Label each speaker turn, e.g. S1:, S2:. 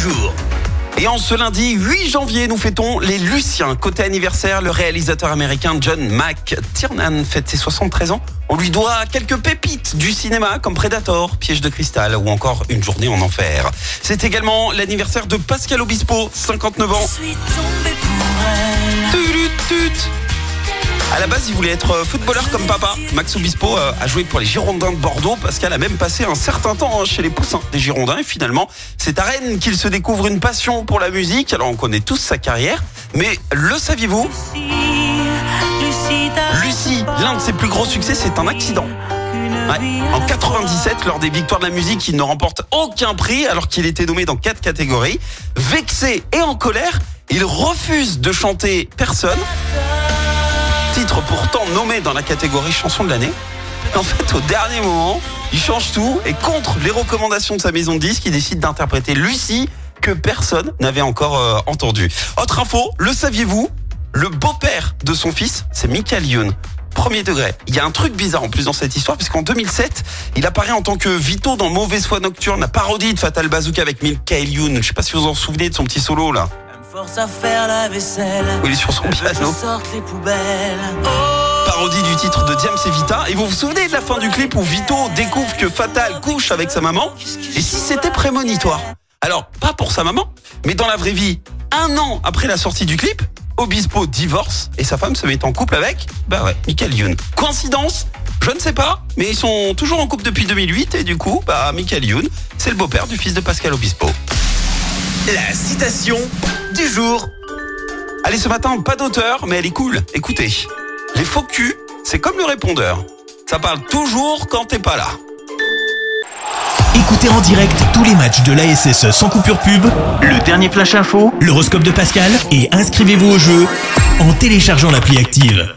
S1: jour.
S2: Et en ce lundi 8 janvier, nous fêtons les Luciens. Côté anniversaire, le réalisateur américain John McTiernan fête ses 73 ans. On lui doit quelques pépites du cinéma comme Predator, Piège de cristal ou encore Une journée en enfer. C'est également l'anniversaire de Pascal Obispo, 59 ans. À la base, il voulait être euh, footballeur comme papa. Max Obispo euh, a joué pour les Girondins de Bordeaux. Pascal a même passé un certain temps hein, chez les Poussins des Girondins. Et finalement, c'est à Rennes qu'il se découvre une passion pour la musique. Alors, on connaît tous sa carrière. Mais le saviez-vous? Lucie, l'un de ses plus gros succès, c'est un accident. En 97, lors des victoires de la musique, il ne remporte aucun prix alors qu'il était nommé dans quatre catégories. Vexé et en colère, il refuse de chanter Personne pourtant nommé dans la catégorie chanson de l'année. En fait, au dernier moment, il change tout et contre les recommandations de sa maison de disques, il décide d'interpréter Lucie que personne n'avait encore euh, entendu. Autre info, le saviez-vous? Le beau-père de son fils, c'est Michael Youn. Premier degré. Il y a un truc bizarre en plus dans cette histoire, puisqu'en 2007, il apparaît en tant que Vito dans Mauvaise foi nocturne, la parodie de Fatal Bazooka avec Michael Youn. Je sais pas si vous vous en souvenez de son petit solo là.
S3: Force à faire la vaisselle.
S2: Il est sur son piano.
S3: Les poubelles.
S2: Parodie du titre de Diams et Vita. Et vous vous souvenez de la fin du clip où Vito découvre que Fatal couche avec sa maman? Et si c'était prémonitoire? Alors, pas pour sa maman, mais dans la vraie vie, un an après la sortie du clip, Obispo divorce et sa femme se met en couple avec, bah ouais, Michael Youn. Coïncidence? Je ne sais pas, mais ils sont toujours en couple depuis 2008 et du coup, bah Michael Youn, c'est le beau-père du fils de Pascal Obispo.
S1: La citation du jour.
S2: Allez, ce matin, pas d'auteur, mais elle est cool. Écoutez, les faux culs, c'est comme le répondeur. Ça parle toujours quand t'es pas là.
S1: Écoutez en direct tous les matchs de l'ASSE sans coupure pub, le dernier flash info, l'horoscope de Pascal et inscrivez-vous au jeu en téléchargeant l'appli active.